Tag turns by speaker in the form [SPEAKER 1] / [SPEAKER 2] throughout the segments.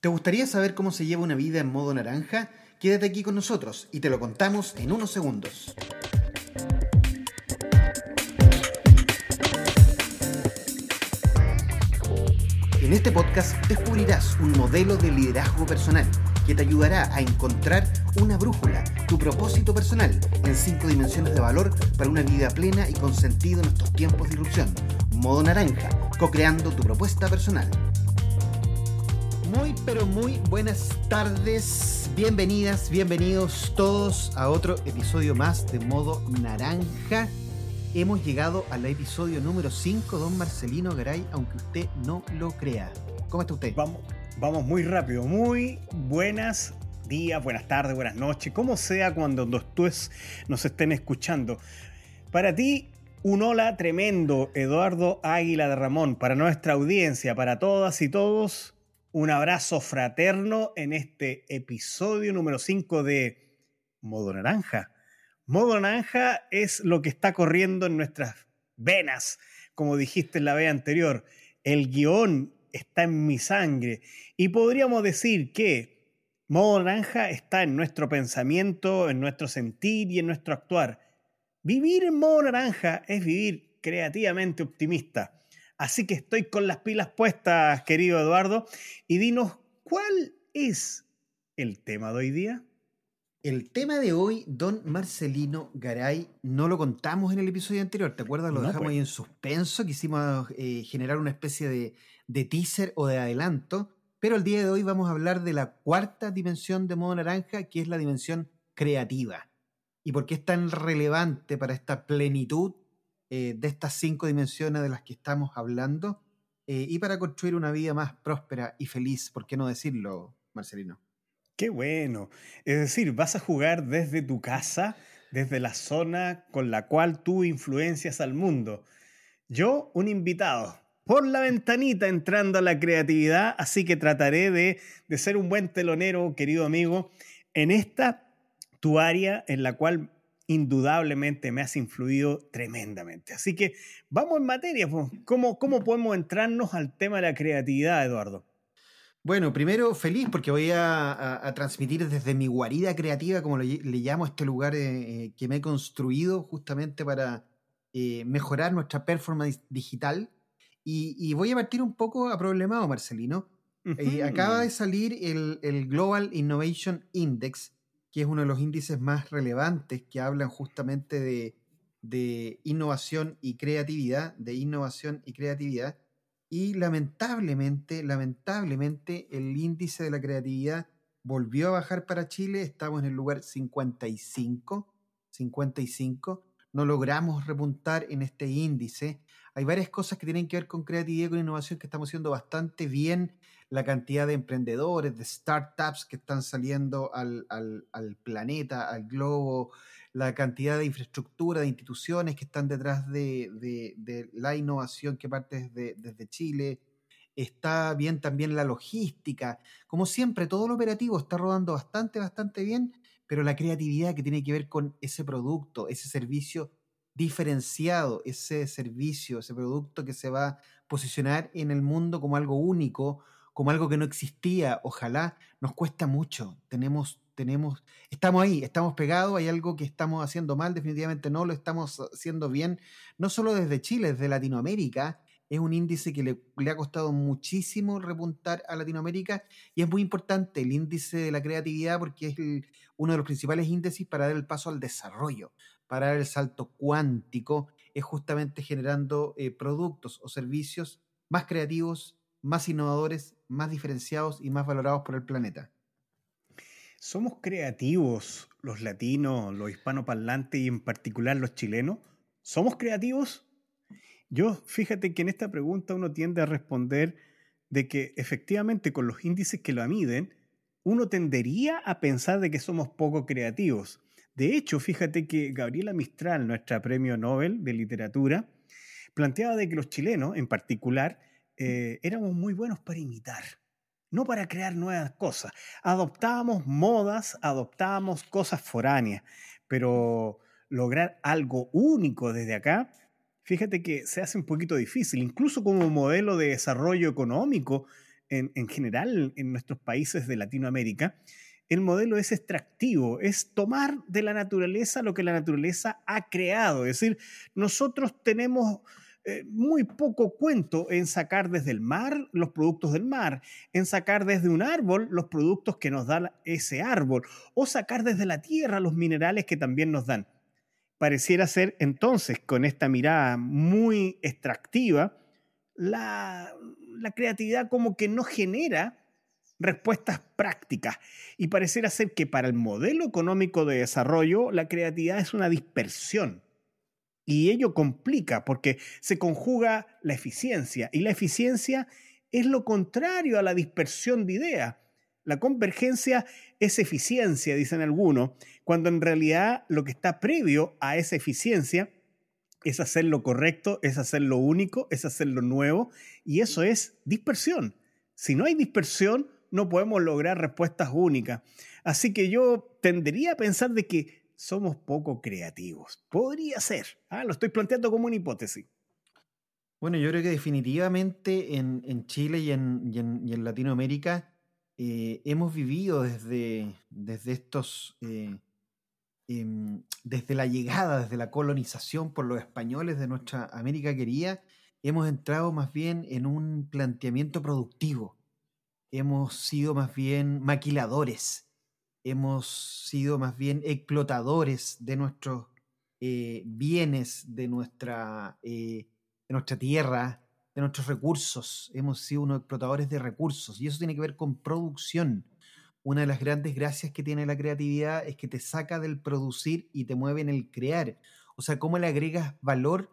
[SPEAKER 1] ¿Te gustaría saber cómo se lleva una vida en modo naranja? Quédate aquí con nosotros y te lo contamos en unos segundos. En este podcast descubrirás un modelo de liderazgo personal que te ayudará a encontrar una brújula, tu propósito personal en cinco dimensiones de valor para una vida plena y con sentido en estos tiempos de irrupción. Modo naranja, co-creando tu propuesta personal. Muy, pero muy buenas tardes. Bienvenidas, bienvenidos todos a otro episodio más de Modo Naranja. Hemos llegado al episodio número 5, don Marcelino Garay, aunque usted no lo crea. ¿Cómo está usted?
[SPEAKER 2] Vamos, vamos muy rápido. Muy buenas días, buenas tardes, buenas noches, como sea cuando ustedes nos estén escuchando. Para ti, un hola tremendo, Eduardo Águila de Ramón, para nuestra audiencia, para todas y todos un abrazo fraterno en este episodio número 5 de Modo Naranja. Modo Naranja es lo que está corriendo en nuestras venas, como dijiste en la vez anterior. El guion está en mi sangre y podríamos decir que Modo Naranja está en nuestro pensamiento, en nuestro sentir y en nuestro actuar. Vivir en modo naranja es vivir creativamente optimista Así que estoy con las pilas puestas, querido Eduardo, y dinos, ¿cuál es el tema de hoy día?
[SPEAKER 1] El tema de hoy, don Marcelino Garay, no lo contamos en el episodio anterior, ¿te acuerdas? Lo dejamos pues. ahí en suspenso, quisimos eh, generar una especie de, de teaser o de adelanto, pero el día de hoy vamos a hablar de la cuarta dimensión de modo naranja, que es la dimensión creativa. ¿Y por qué es tan relevante para esta plenitud eh, de estas cinco dimensiones de las que estamos hablando eh, y para construir una vida más próspera y feliz, ¿por qué no decirlo, Marcelino?
[SPEAKER 2] Qué bueno. Es decir, vas a jugar desde tu casa, desde la zona con la cual tú influencias al mundo. Yo, un invitado, por la ventanita entrando a la creatividad, así que trataré de, de ser un buen telonero, querido amigo, en esta tu área en la cual indudablemente me has influido tremendamente. Así que vamos en materia. Pues. ¿Cómo, ¿Cómo podemos entrarnos al tema de la creatividad, Eduardo?
[SPEAKER 1] Bueno, primero feliz porque voy a, transmitir desde mi guarida creativa, como le, llamo a este lugar eh, eh, que me he construido justamente para eh, mejorar nuestra performance digital. Y, voy a partir un poco a problemado, Marcelino. acaba de salir el, el Global Innovation Index, que es uno de los índices más relevantes que hablan justamente de, innovación y creatividad, de innovación y creatividad. Y lamentablemente, lamentablemente, el índice de la creatividad volvió a bajar para Chile. Estamos en el lugar 55. 55. No logramos repuntar en este índice. Hay varias cosas que tienen que ver con creatividad y con innovación que estamos haciendo bastante bien la cantidad de emprendedores, de startups que están saliendo al, planeta, al globo, la cantidad de infraestructura, de instituciones que están detrás de, la innovación que parte desde, desde, Chile. Está bien también la logística. Como siempre, todo lo operativo está rodando bastante, bastante bien, pero la creatividad que tiene que ver con ese producto, ese servicio diferenciado, ese servicio, ese producto que se va a posicionar en el mundo como algo único, como algo que no existía, ojalá, nos cuesta mucho. Tenemos, tenemos, estamos ahí, estamos pegados, hay algo que estamos haciendo mal, definitivamente no lo estamos haciendo bien, no solo desde Chile, desde Latinoamérica. Es un índice que le, ha costado muchísimo repuntar a Latinoamérica y es muy importante el índice de la creatividad porque es uno de los principales índices para dar el paso al desarrollo, para dar el salto cuántico, es justamente generando eh, productos o servicios más creativos, más innovadores, más diferenciados y más valorados por el planeta.
[SPEAKER 2] ¿Somos creativos los latinos, los hispanoparlantes y en particular los chilenos? ¿Somos creativos? Yo, fíjate que en esta pregunta uno tiende a responder de que efectivamente con los índices que lo miden, uno tendería a pensar de que somos poco creativos. De hecho, fíjate que Gabriela Mistral, nuestra premio Nobel de literatura, planteaba de que los chilenos, en particular, eh, éramos muy buenos para imitar, no para crear nuevas cosas. Adoptábamos modas, adoptábamos cosas foráneas, pero lograr algo único desde acá, fíjate que se hace un poquito difícil. Incluso como modelo de desarrollo económico, en, en general en nuestros países de Latinoamérica, el modelo es extractivo, es tomar de la naturaleza lo que la naturaleza ha creado. Es decir, nosotros tenemos eh, muy poco cuento en sacar desde el mar los productos del mar, en sacar desde un árbol los productos que nos da ese árbol, o sacar desde la tierra los minerales que también nos dan. Pareciera ser entonces, con esta mirada muy extractiva, la, la creatividad como que no genera respuestas prácticas y pareciera ser que para el modelo económico de desarrollo la creatividad es una dispersión. Y ello complica porque se conjuga la eficiencia y la eficiencia es lo contrario a la dispersión de ideas. La convergencia es eficiencia, dicen algunos, cuando en realidad lo que está previo a esa eficiencia es hacer lo correcto, es hacer lo único, es hacer lo nuevo, y eso es dispersión. Si no hay dispersión, no podemos lograr respuestas únicas. Así que yo tendería a pensar de que somos poco creativos. Podría ser. ¿ah? Lo estoy planteando como una hipótesis.
[SPEAKER 1] Bueno, yo creo que definitivamente en, Chile y en, Latinoamérica eh, hemos vivido desde, desde estos, eh, em, desde la llegada, desde la colonización por los españoles de nuestra América querida, hemos entrado más bien en un planteamiento productivo hemos sido más bien maquiladores, hemos sido más bien explotadores de nuestros eh, bienes, de nuestra, eh, de nuestra tierra, de nuestros recursos. Hemos sido unos explotadores de recursos y eso tiene que ver con producción. Una de las grandes gracias que tiene la creatividad es que te saca del producir y te mueve en el crear. O sea, cómo le agregas valor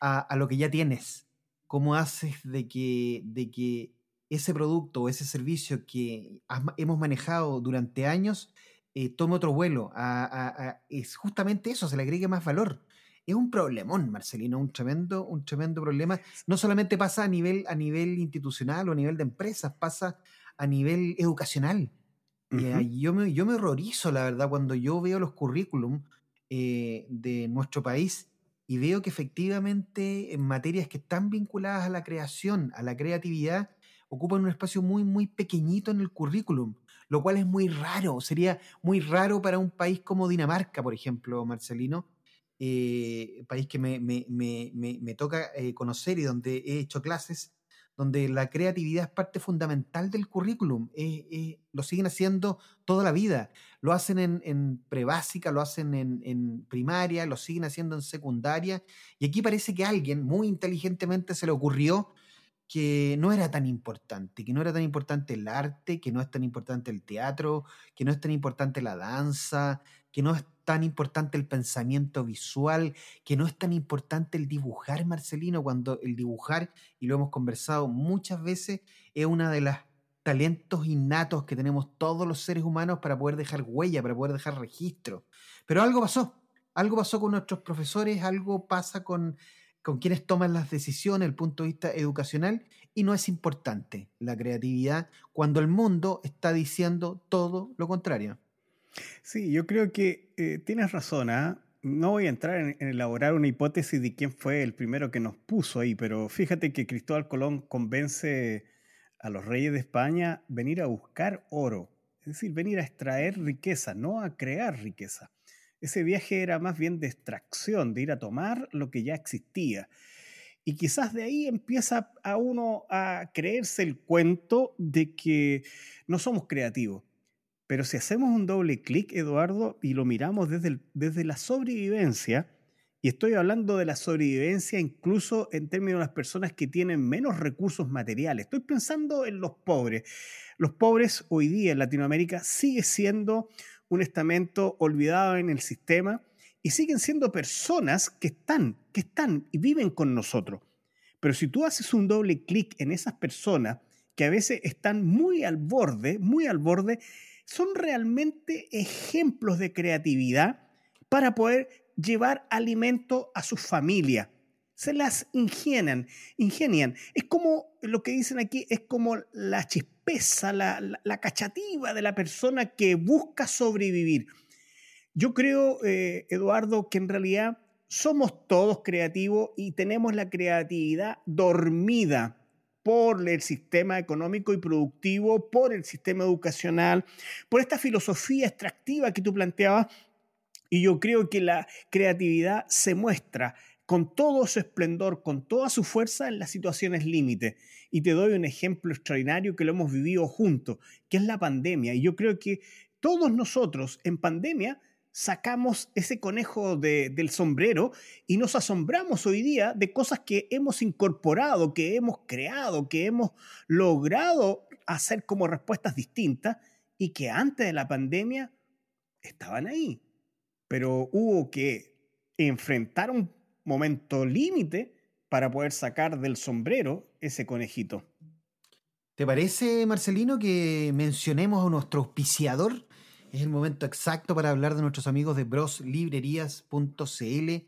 [SPEAKER 1] a, a lo que ya tienes. Cómo haces de que, de que ese producto o ese servicio que hemos manejado durante años eh, tome otro vuelo. es justamente eso, se le agregue más valor. Es un problemón, Marcelino, un tremendo, un tremendo problema. No solamente pasa a nivel, a nivel institucional o a nivel de empresas, pasa a nivel educacional. yo, me, yo me horrorizo, la verdad, cuando yo veo los currículum eh, de nuestro país y veo que efectivamente en materias que están vinculadas a la creación, a la creatividad, ocupan un espacio muy, muy pequeñito en el currículum, lo cual es muy raro. Sería muy raro para un país como Dinamarca, por ejemplo, Marcelino, eh, país que me, me, me, me toca eh, conocer y donde he hecho clases, donde la creatividad es parte fundamental del currículum. lo siguen haciendo toda la vida. Lo hacen en, en prebásica, lo hacen en, en, primaria, lo siguen haciendo en secundaria. Y aquí parece que a alguien muy inteligentemente se le ocurrió que no era tan importante, que no era tan importante el arte, que no es tan importante el teatro, que no es tan importante la danza, que no es tan importante el pensamiento visual, que no es tan importante el dibujar, Marcelino, cuando el dibujar, y lo hemos conversado muchas veces, es una de las talentos innatos que tenemos todos los seres humanos para poder dejar huella, para poder dejar registro. Pero algo pasó, algo pasó con nuestros profesores, algo pasa con con quienes toman las decisiones desde el punto de vista educacional y no es importante la creatividad cuando el mundo está diciendo todo lo contrario.
[SPEAKER 2] Sí, yo creo que eh, tienes razón. ¿ah? No voy a entrar en, elaborar una hipótesis de quién fue el primero que nos puso ahí, pero fíjate que Cristóbal Colón convence a los reyes de España venir a buscar oro, es decir, venir a extraer riqueza, no a crear riqueza. Ese viaje era más bien de extracción, de ir a tomar lo que ya existía. Y quizás de ahí empieza a uno a creerse el cuento de que no somos creativos. Pero si hacemos un doble clic, Eduardo, y lo miramos desde, desde la sobrevivencia, y estoy hablando de la sobrevivencia incluso en términos de las personas que tienen menos recursos materiales. Estoy pensando en los pobres. Los pobres hoy día en Latinoamérica sigue siendo un estamento olvidado en el sistema y siguen siendo personas que están, que están y viven con nosotros. Pero si tú haces un doble clic en esas personas que a veces están muy al borde, muy al borde, son realmente ejemplos de creatividad para poder llevar alimento a su familia. Se las ingenian, ingenian. Es como lo que dicen aquí, es como la chispa la, la, cachativa de la persona que busca sobrevivir. Yo creo, eh, Eduardo, que en realidad somos todos creativos y tenemos la creatividad dormida por el sistema económico y productivo, por el sistema educacional, por esta filosofía extractiva que tú planteabas. Y yo creo que la creatividad se muestra con todo su esplendor, con toda su fuerza en las situaciones límite. Y te doy un ejemplo extraordinario que lo hemos vivido juntos, que es la pandemia. Y yo creo que todos nosotros en pandemia sacamos ese conejo del sombrero y nos asombramos hoy día de cosas que hemos incorporado, que hemos creado, que hemos logrado hacer como respuestas distintas y que antes de la pandemia estaban ahí. Pero hubo que enfrentar un momento límite para poder sacar del sombrero ese conejito.
[SPEAKER 1] ¿Te parece, Marcelino, que mencionemos a nuestro auspiciador? Es el momento exacto para hablar de nuestros amigos de broslibrerías.cl.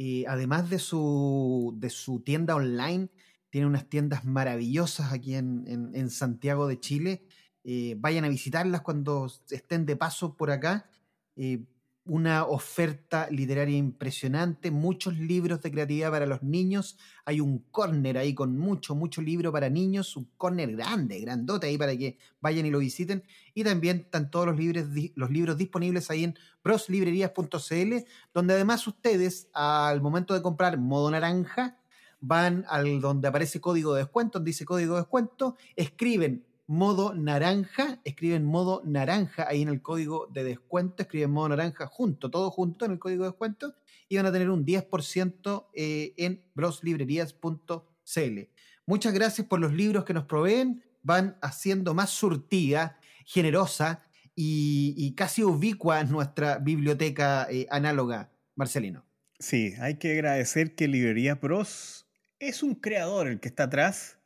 [SPEAKER 1] Eh, además de su, de su tienda online, tiene unas tiendas maravillosas aquí en, Santiago de Chile. Eh, vayan a visitarlas cuando estén de paso por acá. Eh, una oferta literaria impresionante, muchos libros de creatividad para los niños. Hay un corner ahí con mucho, mucho libro para niños, un corner grande, grandote ahí para que vayan y lo visiten. Y también están todos los libros, los libros disponibles ahí en broslibrerías.cl, donde además ustedes, al momento de comprar modo naranja, van al donde aparece código de descuento, donde dice código de descuento, escriben modo naranja, escriben modo naranja ahí en el código de descuento, escriben modo naranja junto, todo junto en el código de descuento y van a tener un 10% eh, en broslibrerías.cl. Muchas gracias por los libros que nos proveen, van haciendo más surtida, generosa y, casi ubicua nuestra biblioteca eh, análoga, Marcelino.
[SPEAKER 2] Sí, hay que agradecer que Librería Bros es un creador el que está atrás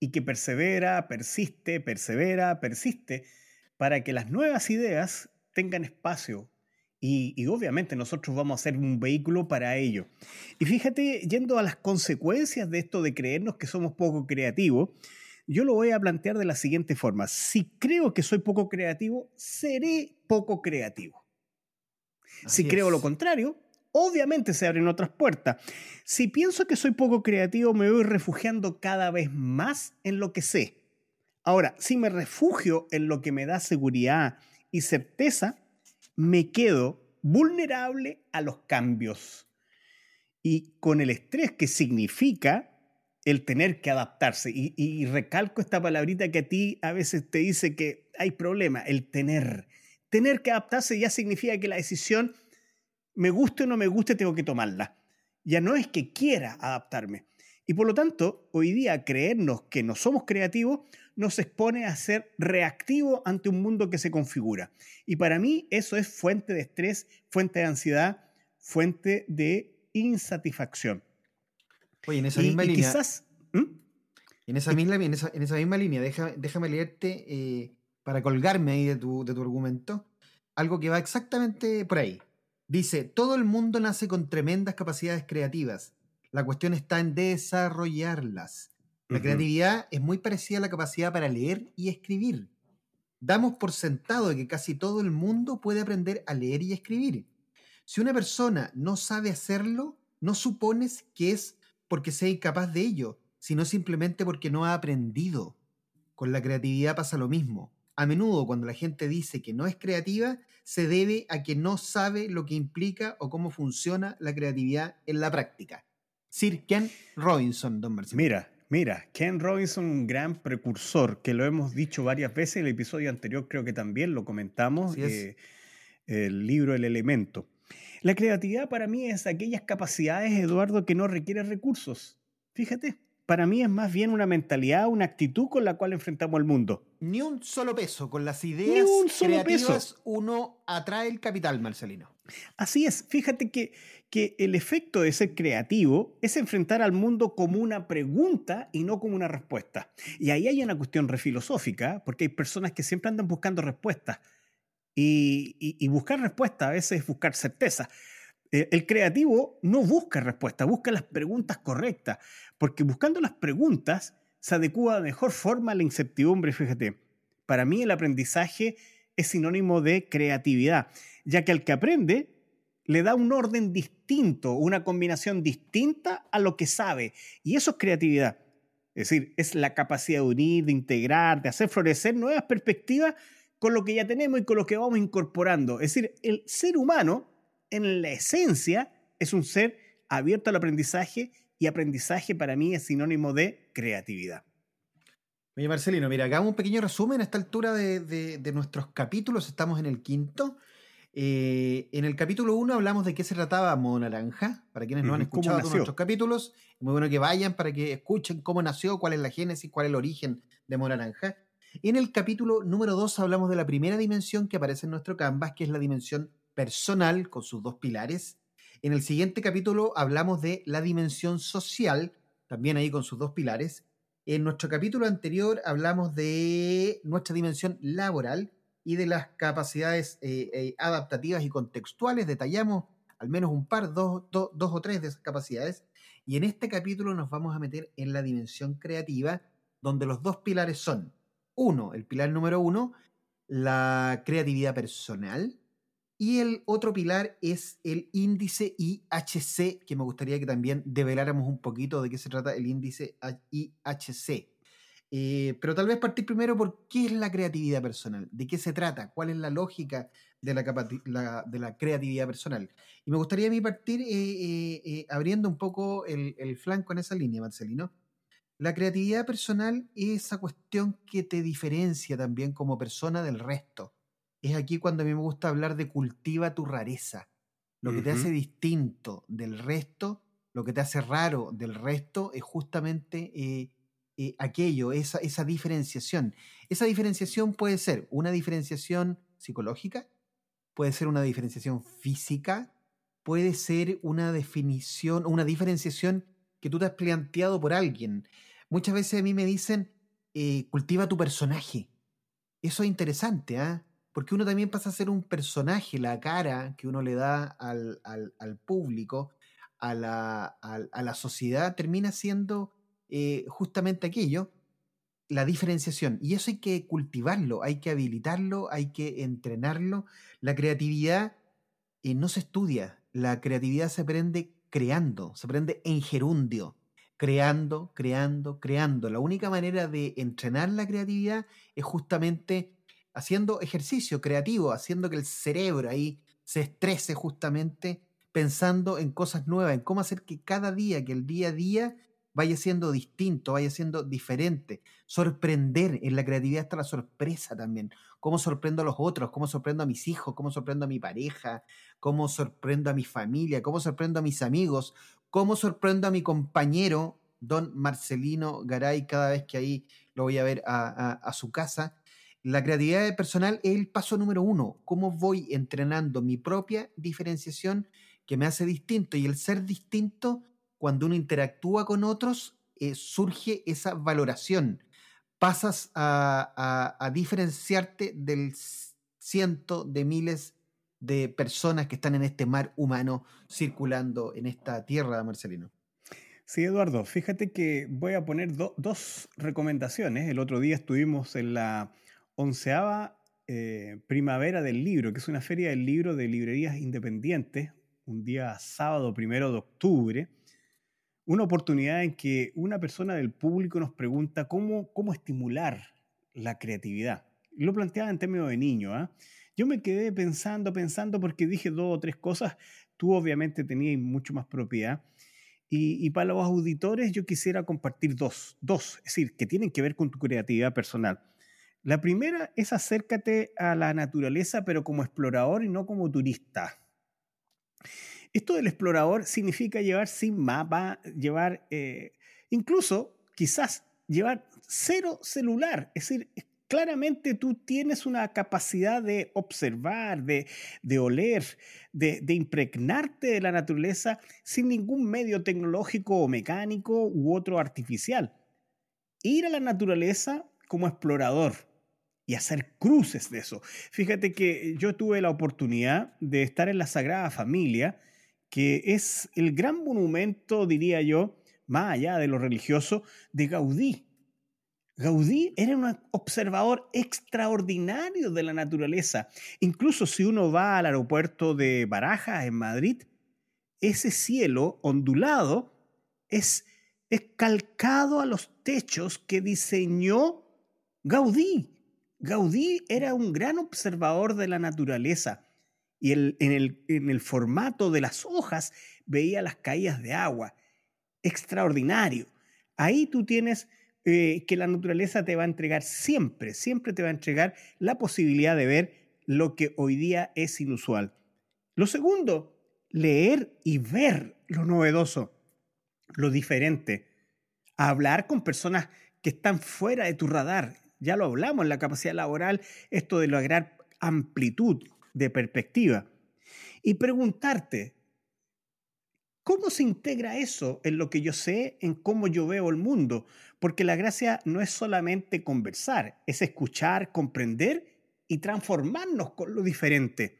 [SPEAKER 2] y que persevera, persiste, persevera, persiste, para que las nuevas ideas tengan espacio. Y, obviamente nosotros vamos a ser un vehículo para ello. Y fíjate, yendo a las consecuencias de esto de creernos que somos poco creativos, yo lo voy a plantear de la siguiente forma. Si creo que soy poco creativo, seré poco creativo. si creo lo contrario, obviamente se abren otras puertas. Si pienso que soy poco creativo, me voy refugiando cada vez más en lo que sé. Ahora, si me refugio en lo que me da seguridad y certeza, me quedo vulnerable a los cambios. Y con el estrés que significa el tener que adaptarse. Y, recalco esta palabrita que a ti a veces te dice que hay problema, el tener. Tener que adaptarse ya significa que la decisión me guste o no me guste, tengo que tomarla. Ya no es que quiera adaptarme. Y por lo tanto, hoy día creernos que no somos creativos nos expone a ser reactivo ante un mundo que se configura. Y para mí eso es fuente de estrés, fuente de ansiedad, fuente de insatisfacción.
[SPEAKER 1] Oye, en esa misma línea. Quizás, ¿Mm? en, esa misma, en, esa, misma línea, déjame leerte eh, para colgarme ahí de tu, de tu argumento, algo que va exactamente por ahí. Dice, todo el mundo nace con tremendas capacidades creativas. La cuestión está en desarrollarlas. La creatividad es muy parecida a la capacidad para leer y escribir. Damos por sentado de que casi todo el mundo puede aprender a leer y escribir. Si una persona no sabe hacerlo, no supones que es porque sea incapaz de ello, sino simplemente porque no ha aprendido. Con la creatividad pasa lo mismo. A menudo cuando la gente dice que no es creativa, se debe a que no sabe lo que implica o cómo funciona la creatividad en la práctica. Sir Ken Robinson, don Marcelo.
[SPEAKER 2] Mira, mira, Ken Robinson, un gran precursor, que lo hemos dicho varias veces, en el episodio anterior creo que también lo comentamos, eh, el libro El Elemento. La creatividad para mí es aquellas capacidades, Eduardo, que no requieren recursos. Fíjate, para mí es más bien una mentalidad, una actitud con la cual enfrentamos el mundo.
[SPEAKER 1] Ni un solo peso. Con las ideas un solo creativas peso. uno atrae el capital, Marcelino.
[SPEAKER 2] Así es. Fíjate que, que el efecto de ser creativo es enfrentar al mundo como una pregunta y no como una respuesta. Y ahí hay una cuestión refilosófica, porque hay personas que siempre andan buscando respuestas. Y, y buscar respuestas a veces es buscar certeza. Eh, el creativo no busca respuestas, busca las preguntas correctas, porque buscando las preguntas se adecua de mejor forma a la incertidumbre, fíjate. Para mí el aprendizaje es sinónimo de creatividad, ya que al que aprende le da un orden distinto, una combinación distinta a lo que sabe, y eso es creatividad. Es decir, es la capacidad de unir, de integrar, de hacer florecer nuevas perspectivas con lo que ya tenemos y con lo que vamos incorporando. Es decir, el ser humano, en la esencia, es un ser abierto al aprendizaje y aprendizaje para mí es sinónimo de creatividad.
[SPEAKER 1] Oye, Marcelino, mira, hagamos un pequeño resumen a esta altura de, nuestros capítulos. Estamos en el quinto. Eh, en el capítulo 1 hablamos de qué se trataba Modo Naranja. Para quienes no han escuchado nuestros capítulos, es muy bueno que vayan para que escuchen cómo nació, cuál es la génesis, cuál es el origen de Modo Naranja. En el capítulo número 2 hablamos de la primera dimensión que aparece en nuestro canvas, que es la dimensión personal, con sus dos pilares. En el siguiente capítulo hablamos de la dimensión social, también ahí con sus dos pilares. En nuestro capítulo anterior hablamos de nuestra dimensión laboral y de las capacidades eh, eh, adaptativas y contextuales. Detallamos al menos un par, dos, dos o tres de esas capacidades. Y en este capítulo nos vamos a meter en la dimensión creativa, donde los dos pilares son, uno, el pilar número uno, la creatividad personal, y el otro pilar es el índice IHC, que me gustaría que también develáramos un poquito de qué se trata el índice IHC. Eh, pero tal vez partir primero por qué es la creatividad personal, de qué se trata, cuál es la lógica de la, creatividad personal. Y me gustaría a mí partir eh, eh, abriendo un poco el, el, flanco en esa línea, Marcelino. La creatividad personal es esa cuestión que te diferencia también como persona del resto es aquí cuando a mí me gusta hablar de cultiva tu rareza. Lo que te hace distinto del resto, lo que te hace raro del resto es justamente eh, eh, aquello, esa, esa diferenciación. Esa diferenciación puede ser una diferenciación psicológica, puede ser una diferenciación física, puede ser una definición, una diferenciación que tú te has planteado por alguien. Muchas veces a mí me dicen, eh, cultiva tu personaje. Eso es interesante, ¿ah? Porque uno también pasa a ser un personaje, la cara que uno le da al, público, a la, sociedad, termina siendo eh, justamente aquello, la diferenciación. Y eso hay que cultivarlo, hay que habilitarlo, hay que entrenarlo. La creatividad eh, no se estudia, la creatividad se aprende creando, se aprende en gerundio, creando, creando, creando. La única manera de entrenar la creatividad es justamente haciendo ejercicio creativo, haciendo que el cerebro ahí se estrese justamente pensando en cosas nuevas, en cómo hacer que cada día, que el día a día vaya siendo distinto, vaya siendo diferente. Sorprender, en la creatividad está la sorpresa también. Cómo sorprendo a los otros, cómo sorprendo a mis hijos, cómo sorprendo a mi pareja, cómo sorprendo a mi familia, cómo sorprendo a mis amigos, cómo sorprendo a mi compañero, don Marcelino Garay, cada vez que ahí lo voy a ver a su casa. La creatividad personal es el paso número uno. Cómo voy entrenando mi propia diferenciación que me hace distinto. Y el ser distinto, cuando uno interactúa con otros, eh, surge esa valoración. Pasas a, diferenciarte del ciento de miles de personas que están en este mar humano circulando en esta tierra, Marcelino.
[SPEAKER 2] Sí, Eduardo, fíjate que voy a poner dos recomendaciones. El otro día estuvimos en la onceava eh, primavera del libro, que es una feria del libro de librerías independientes, un día sábado primero de octubre, una oportunidad en que una persona del público nos pregunta cómo, cómo estimular la creatividad. Lo planteaba en términos de niño. ¿ah? Yo me quedé pensando, pensando, porque dije dos o tres cosas. Tú obviamente tenías mucho más propiedad. Y, y, para los auditores yo quisiera compartir dos, dos, es decir, que tienen que ver con tu creatividad personal. La primera es acércate a la naturaleza, pero como explorador y no como turista. Esto del explorador significa llevar sin mapa, llevar eh, incluso quizás llevar cero celular. Es decir, claramente tú tienes una capacidad de observar, de, oler, de, de, impregnarte de la naturaleza sin ningún medio tecnológico o mecánico u otro artificial. Ir a la naturaleza como explorador y hacer cruces de eso. Fíjate que yo tuve la oportunidad de estar en la Sagrada Familia, que es el gran monumento, diría yo, más allá de lo religioso, de Gaudí. Gaudí era un observador extraordinario de la naturaleza. Incluso si uno va al aeropuerto de Barajas, en Madrid, ese cielo ondulado es es calcado a los techos que diseñó Gaudí. Gaudí era un gran observador de la naturaleza y en, el, formato de las hojas veía las caídas de agua. Extraordinario. Ahí tú tienes eh, que la naturaleza te va a entregar siempre, siempre te va a entregar la posibilidad de ver lo que hoy día es inusual. Lo segundo, leer y ver lo novedoso, lo diferente. Hablar con personas que están fuera de tu radar. Ya lo hablamos la capacidad laboral, esto de lograr amplitud de perspectiva. Y preguntarte, ¿cómo se integra eso en lo que yo sé, en cómo yo veo el mundo? Porque la gracia no es solamente conversar, es escuchar, comprender y transformarnos con lo diferente.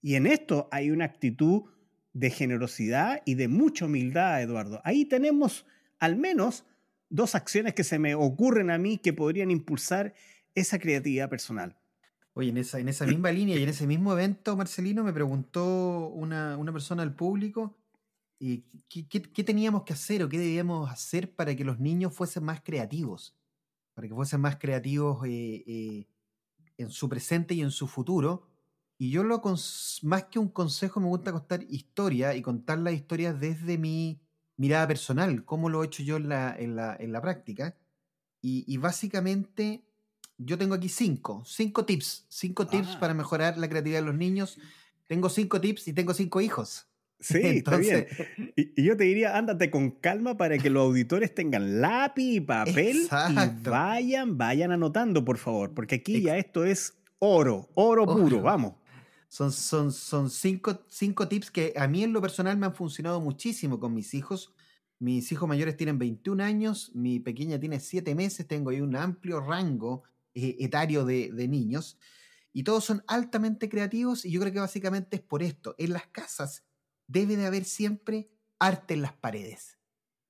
[SPEAKER 2] Y en esto hay una actitud de generosidad y de mucha humildad, Eduardo. Ahí tenemos al menos dos acciones que se me ocurren a mí que podrían impulsar esa creatividad personal.
[SPEAKER 1] Oye, en esa, en esa misma línea y en ese mismo evento, Marcelino, me preguntó una, persona al público eh, ¿qué, teníamos que hacer o qué debíamos hacer para que los niños fuesen más creativos, para que fuesen más creativos eh, eh, en su presente y en su futuro. Y yo lo más que un consejo me gusta contar historia y contar las historias desde mi mirada personal, cómo lo he hecho yo en la, en la, práctica. y, básicamente yo tengo aquí cinco, cinco tips, cinco tips ah. para mejorar la creatividad de los niños. Tengo cinco tips y tengo cinco hijos.
[SPEAKER 2] Sí, está bien. Y, yo te diría, ándate con calma para que los auditores tengan lápiz y papel y vayan, vayan anotando, por favor, porque aquí ya esto es oro, oro puro, vamos.
[SPEAKER 1] Son, son, son cinco, cinco tips que a mí en lo personal me han funcionado muchísimo con mis hijos. Mis hijos mayores tienen 21 años, mi pequeña tiene 7 meses, tengo ahí un amplio rango eh, etario de, niños, y todos son altamente creativos y yo creo que básicamente es por esto. En las casas debe de haber siempre arte en las paredes.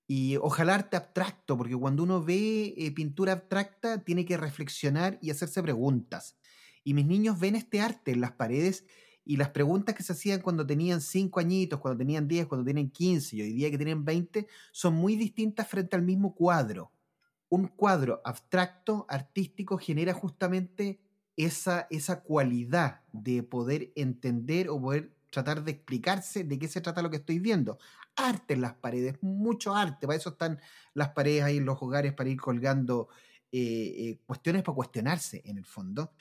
[SPEAKER 1] Y ojalá arte abstracto, porque cuando uno ve eh, pintura abstracta tiene que reflexionar y hacerse preguntas. Y mis niños ven este arte en las paredes y las preguntas que se hacían cuando tenían 5 añitos, cuando tenían 10, cuando tienen 15 y hoy día que tienen 20, son muy distintas frente al mismo cuadro un cuadro abstracto, artístico, genera justamente esa, esa cualidad de poder entender o poder tratar de explicarse de qué se trata lo que estoy viendo. Arte en las paredes, mucho arte, para eso están las paredes ahí en los hogares, para ir colgando eh, eh, cuestiones para cuestionarse en el fondo.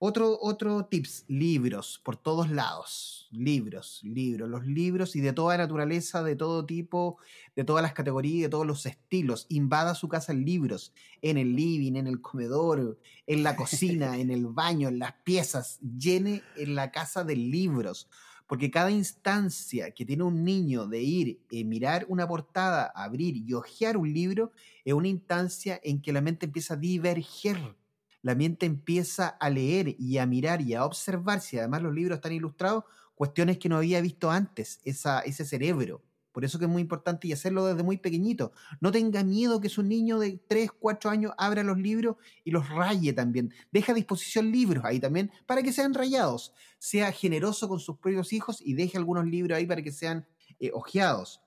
[SPEAKER 1] Otro, otro tips, libros por todos lados. Libros, libros, los libros y de toda naturaleza, de todo tipo, de todas las categorías, de todos los estilos. Invada su casa en libros, en el living, en el comedor, en la cocina, en el baño, en las piezas. Llene en la casa de libros. Porque cada instancia que tiene un niño de ir, y mirar una portada, abrir y hojear un libro, es una instancia en que la mente empieza a diverger la mente empieza a leer y a mirar y a observar, si además los libros están ilustrados, cuestiones que no había visto antes, esa, ese cerebro. Por eso que es muy importante y hacerlo desde muy pequeñito. No tenga miedo que su niño de 3, 4 años abra los libros y los raye también. Deja a disposición libros ahí también para que sean rayados. Sea generoso con sus propios hijos y deje algunos libros ahí para que sean eh, ojeados.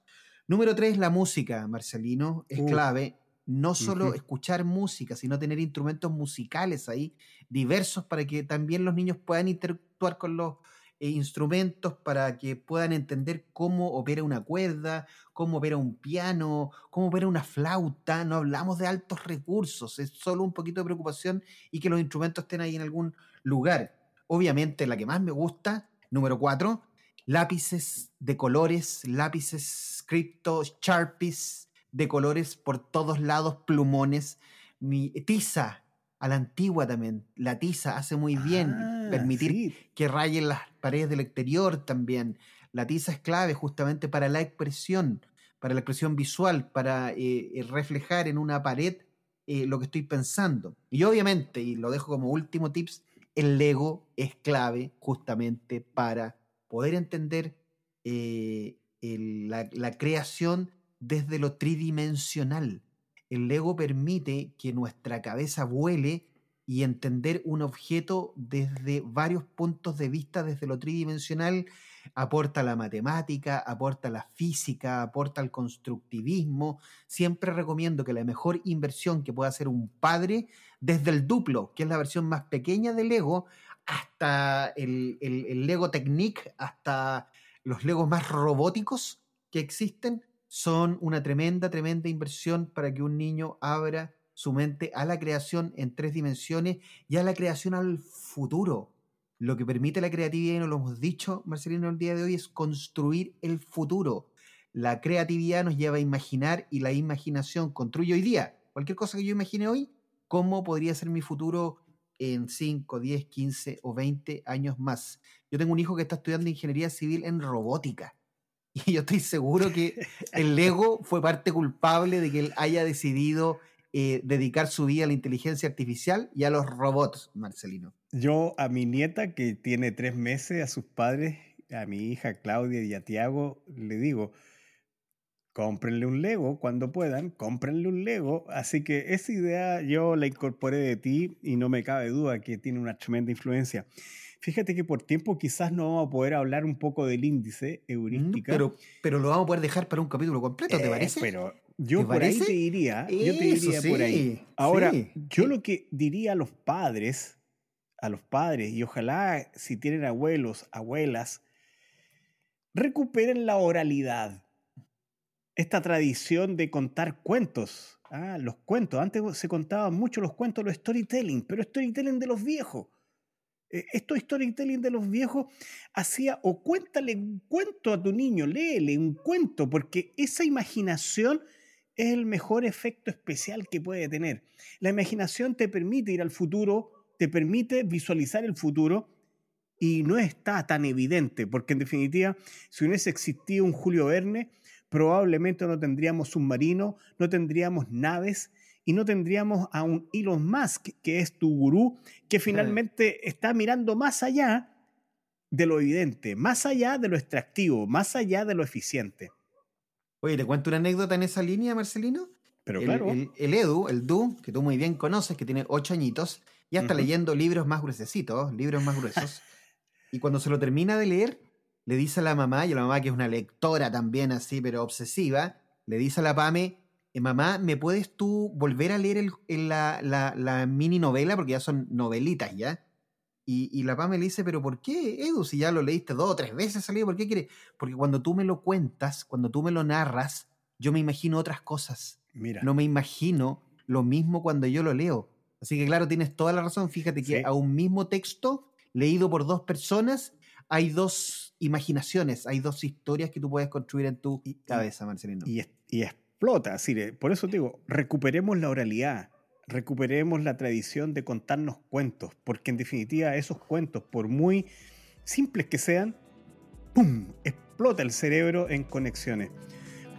[SPEAKER 1] Número 3, la música, Marcelino, es clave no solo escuchar música, sino tener instrumentos musicales ahí diversos para que también los niños puedan interactuar con los eh, instrumentos, para que puedan entender cómo opera una cuerda, cómo opera un piano, cómo opera una flauta. No hablamos de altos recursos, es solo un poquito de preocupación y que los instrumentos estén ahí en algún lugar. Obviamente la que más me gusta, número cuatro, lápices de colores, lápices cripto, sharpies, de colores por todos lados, plumones. Mi tiza, a la antigua también. La tiza hace muy bien ah, permitir que rayen las paredes del exterior también. La tiza es clave justamente para la expresión, para la expresión visual, para eh, eh, reflejar en una pared eh, lo que estoy pensando. Y obviamente, y lo dejo como último tips, el Lego es clave justamente para poder entender la, la creación desde lo tridimensional. El Lego permite que nuestra cabeza vuele y entender un objeto desde varios puntos de vista, desde lo tridimensional, aporta la matemática, aporta la física, aporta el constructivismo. Siempre recomiendo que la mejor inversión que pueda hacer un padre, desde el duplo, que es la versión más pequeña del Lego, hasta el, el, Lego Technique, hasta los Legos más robóticos que existen, son una tremenda, tremenda inversión para que un niño abra su mente a la creación en tres dimensiones y a la creación al futuro. Lo que permite la creatividad, y nos lo hemos dicho, Marcelino, el día de hoy, es construir el futuro. La creatividad nos lleva a imaginar y la imaginación construye hoy día. Cualquier cosa que yo imagine hoy, ¿cómo podría ser mi futuro en 5, 10, 15 o 20 años más? Yo tengo un hijo que está estudiando ingeniería civil en robótica. Y yo estoy seguro que el Lego fue parte culpable de que él haya decidido eh, dedicar su vida a la inteligencia artificial y a los robots, Marcelino.
[SPEAKER 2] Yo a mi nieta que tiene tres meses, a sus padres, a mi hija Claudia y a Tiago, le digo, cómprenle un Lego cuando puedan, cómprenle un Lego. Así que esa idea yo la incorporé de ti y no me cabe duda que tiene una tremenda influencia. Fíjate que por tiempo quizás no vamos a poder hablar un poco del índice heurística.
[SPEAKER 1] pero, pero lo vamos a poder dejar para un capítulo completo, ¿te eh, parece?
[SPEAKER 2] Pero yo por ahí te diría, yo te diría por ahí. Ahora, yo lo que diría a los padres, a los padres, y ojalá si tienen abuelos, abuelas, recuperen la oralidad. Esta tradición de contar cuentos. Ah, los cuentos. Antes se contaban mucho los cuentos, los storytelling, pero storytelling de los viejos. Eh, esto storytelling de los viejos hacía o cuéntale un cuento a tu niño, léele un cuento, porque esa imaginación es el mejor efecto especial que puede tener. La imaginación te permite ir al futuro, te permite visualizar el futuro y no está tan evidente, porque en definitiva, si hubiese existido un Julio Verne, probablemente no tendríamos submarinos, no tendríamos naves y no tendríamos a un Elon Musk, que es tu gurú, que finalmente está mirando más allá de lo evidente, más allá de lo extractivo, más allá de lo eficiente.
[SPEAKER 1] Oye, ¿te cuento una anécdota en esa línea, Marcelino?
[SPEAKER 2] Pero claro.
[SPEAKER 1] El, Edu, el Du, que tú muy bien conoces, que tiene ocho añitos, ya está leyendo libros más gruesecitos, libros más gruesos. y cuando se lo termina de leer, le dice a la mamá, y a la mamá que es una lectora también así, pero obsesiva, le dice a la Pame, eh, mamá, ¿me puedes tú volver a leer la, la, la, mini novela? Porque ya son novelitas ya. Y, la Pame le dice, pero ¿por qué, Edu? Si ya lo leíste dos o tres veces salido, ¿por qué quieres? Porque cuando tú me lo cuentas, cuando tú me lo narras, yo me imagino otras cosas. Mira. No me imagino lo mismo cuando yo lo leo. Así que claro, tienes toda la razón. Fíjate que a un mismo texto, leído por dos personas, hay dos imaginaciones, hay dos historias que tú puedes construir en tu cabeza, Marcelino.
[SPEAKER 2] Y, y explota, así, por eso te digo, recuperemos la oralidad recuperemos la tradición de contarnos cuentos, porque en definitiva esos cuentos, por muy simples que sean, ¡pum! explota el cerebro en conexiones.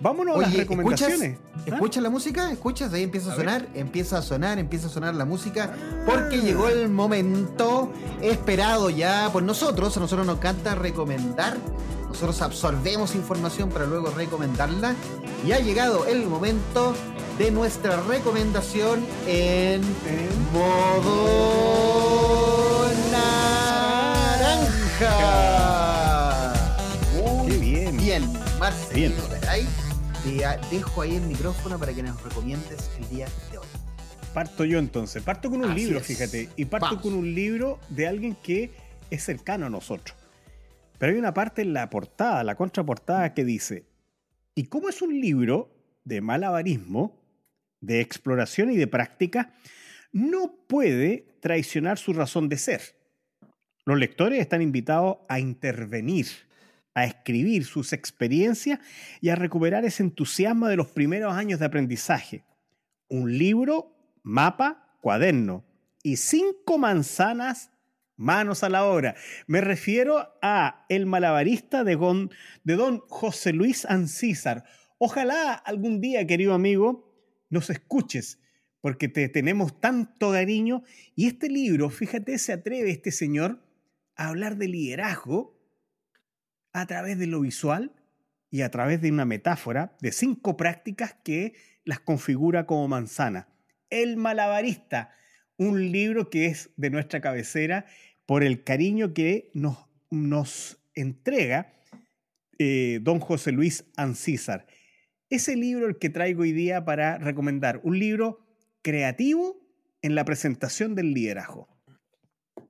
[SPEAKER 2] Vámonos a las recomendaciones.
[SPEAKER 1] ¿Escuchas, ¿Ah? la música? ¿Escuchas? Ahí empieza a, sonar, empieza a sonar, empieza a sonar la música, porque ah. llegó el momento esperado ya por nosotros. A nosotros nos encanta recomendar, nosotros absorbemos información para luego recomendarla. Y ha llegado el momento de nuestra recomendación en, modo naranja.
[SPEAKER 2] Qué bien.
[SPEAKER 1] Bien, Marcelino, bien. Te dejo ahí el micrófono para que nos recomiendes el día de hoy.
[SPEAKER 2] Parto yo entonces. Parto con un libro, fíjate. Y parto con un libro de alguien que es cercano a nosotros. Pero hay una parte en la portada, la contraportada, que dice, ¿y cómo es un libro de malabarismo de exploración y de práctica, no puede traicionar su razón de ser. Los lectores están invitados a intervenir, a escribir sus experiencias y a recuperar ese entusiasmo de los primeros años de aprendizaje. Un libro, mapa, cuaderno y cinco manzanas manos a la obra. Me refiero a El malabarista de, de don José Luis Ancísar. Ojalá algún día, querido amigo, nos escuches, porque te tenemos tanto cariño. Y este libro, fíjate, se atreve este señor a hablar de liderazgo a través de lo visual y a través de una metáfora de cinco prácticas que las configura como manzana. El malabarista, un libro que es de nuestra cabecera por el cariño que nos, entrega eh, don José Luis Ancísar. Ese libro el que traigo hoy día para recomendar, un libro creativo en la presentación del liderazgo.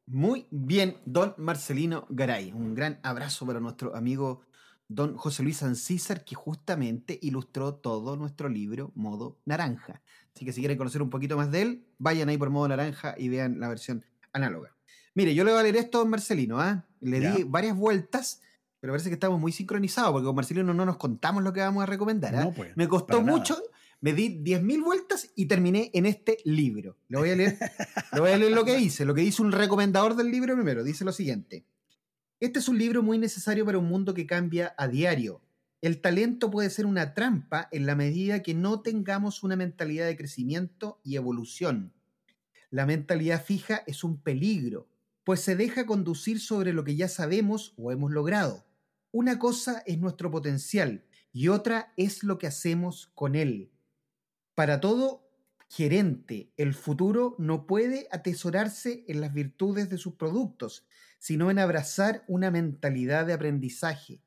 [SPEAKER 1] Muy bien, don Marcelino Garay. Un gran abrazo para nuestro amigo don José Luis Ancísar, que justamente ilustró todo nuestro libro Modo Naranja. Así que si quieren conocer un poquito más de él, vayan ahí por Modo Naranja y vean la versión análoga. Mire, yo le voy a leer esto a don Marcelino, ¿ah? Le di varias vueltas, pero parece que estamos muy sincronizados, porque con Marcelino no nos contamos lo que vamos a recomendar. ¿ah? Pues, Me costó mucho, me di 10.000 vueltas y terminé en este libro. Le voy a leer, le voy a leer lo que dice, lo que dice un recomendador del libro primero. Dice lo siguiente. Este es un libro muy necesario para un mundo que cambia a diario. El talento puede ser una trampa en la medida que no tengamos una mentalidad de crecimiento y evolución. La mentalidad fija es un peligro, pues se deja conducir sobre lo que ya sabemos o hemos logrado. Una cosa es nuestro potencial y otra es lo que hacemos con él. Para todo gerente, el futuro no puede atesorarse en las virtudes de sus productos, sino en abrazar una mentalidad de aprendizaje.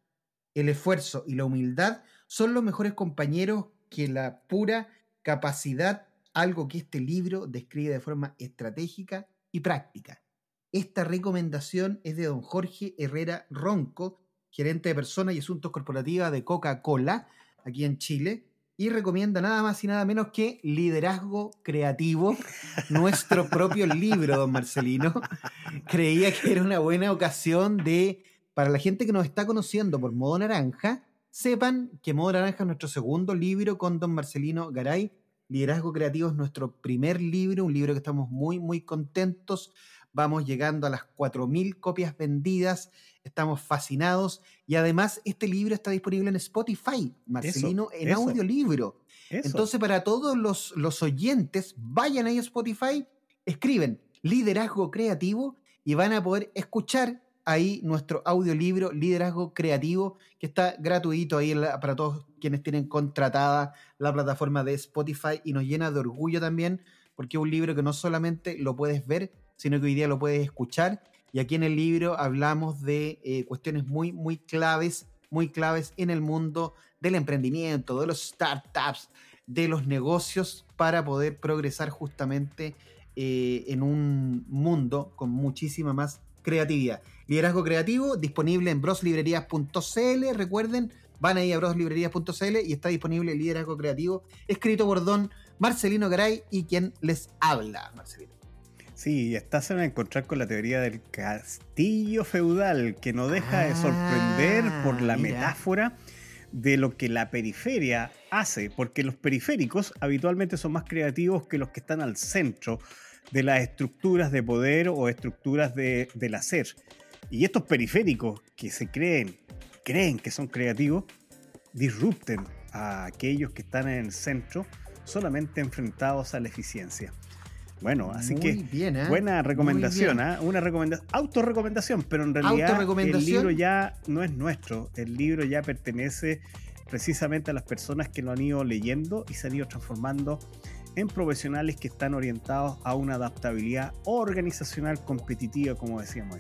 [SPEAKER 1] El esfuerzo y la humildad son los mejores compañeros que la pura capacidad, algo que este libro describe de forma estratégica y práctica. Esta recomendación es de don Jorge Herrera Ronco, gerente de personas y asuntos corporativas de Coca-Cola, aquí en Chile, y recomienda nada más y nada menos que Liderazgo Creativo, nuestro propio libro, don Marcelino. Creía que era una buena ocasión de, para la gente que nos está conociendo por Modo Naranja, sepan que Modo Naranja es nuestro segundo libro con don Marcelino Garay. Liderazgo Creativo es nuestro primer libro, un libro que estamos muy, muy contentos. Vamos llegando a las 4.000 copias vendidas estamos fascinados y además este libro está disponible en Spotify, Marcelino, en audiolibro. Entonces, para todos los, los oyentes, vayan ahí a Spotify, escriben liderazgo creativo y van a poder escuchar ahí nuestro audiolibro Liderazgo Creativo, que está gratuito ahí para todos quienes tienen contratada la plataforma de Spotify y nos llena de orgullo también, porque es un libro que no solamente lo puedes ver, sino que hoy día lo puedes escuchar y aquí en el libro hablamos de eh, cuestiones muy, muy claves, muy claves en el mundo del emprendimiento, de los startups, de los negocios, para poder progresar justamente eh, en un mundo con muchísima más creatividad. Liderazgo creativo disponible en broslibrerías.cl. Recuerden, van ahí a broslibrerías.cl y está disponible el liderazgo creativo, escrito por don Marcelino Garay y quien les habla, Marcelino.
[SPEAKER 2] Sí, estás a encontrar con la teoría del castillo feudal, que no deja de sorprender por la ah, metáfora de lo que la periferia hace, porque los periféricos habitualmente son más creativos que los que están al centro de las estructuras de poder o estructuras de, del hacer. Y estos periféricos que se creen, creen que son creativos, disrupten a aquellos que están en el centro solamente enfrentados a la eficiencia. Bueno, así que ¿eh? buena recomendación, ¿eh? una recomendación, autorrecomendación, pero en realidad el libro ya no es nuestro, el libro ya pertenece precisamente a las personas que lo han ido leyendo y se han ido transformando en profesionales que están orientados a una adaptabilidad organizacional competitiva, como decíamos.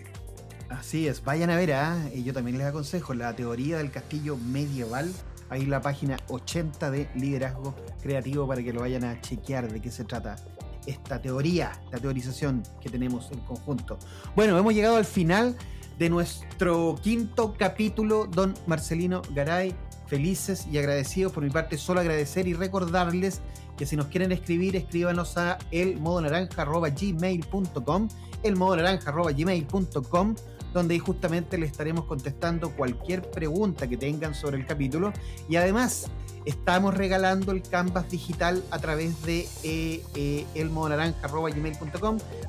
[SPEAKER 1] Así es, vayan a ver, ¿eh? y yo también les aconsejo la teoría del castillo medieval, ahí la página 80 de liderazgo creativo para que lo vayan a chequear de qué se trata esta teoría, la teorización que tenemos en conjunto. Bueno, hemos llegado al final de nuestro quinto capítulo, don Marcelino Garay. Felices y agradecidos por mi parte, solo agradecer y recordarles que si nos quieren escribir, escríbanos a elmodonaranja.gmail.com elmodonaranja.gmail.com donde justamente le estaremos contestando cualquier pregunta que tengan sobre el capítulo y además Estamos regalando el canvas digital a través de eh, eh.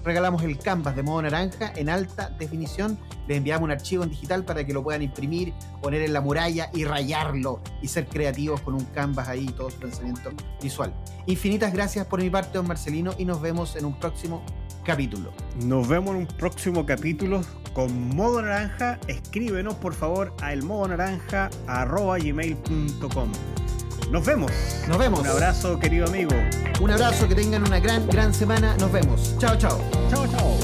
[SPEAKER 1] Regalamos el canvas de modo naranja en alta definición. Les enviamos un archivo en digital para que lo puedan imprimir, poner en la muralla y rayarlo y ser creativos con un canvas ahí, todo su pensamiento visual. Infinitas gracias por mi parte, don Marcelino, y nos vemos en un próximo capítulo.
[SPEAKER 2] Nos vemos en un próximo capítulo con Modo Naranja. Escríbenos por favor a elmodonaranja.gmail.com. Nos vemos.
[SPEAKER 1] Nos vemos.
[SPEAKER 2] Un abrazo, querido amigo.
[SPEAKER 1] Un abrazo, que tengan una gran, gran semana. Nos vemos. Chao, chao.
[SPEAKER 2] Chao, chao.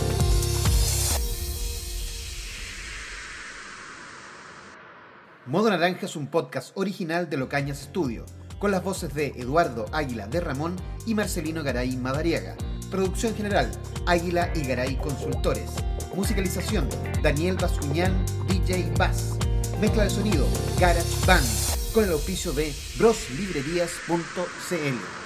[SPEAKER 1] Modo Naranja es un podcast original de Locañas Studio, con las voces de Eduardo Águila de Ramón y Marcelino Garay Madariaga. Producción general, Águila y Garay Consultores. Musicalización, Daniel Bascuñán, DJ Bass. Mezcla de sonido, Garage Band, con el auspicio de broslibrerías.cl.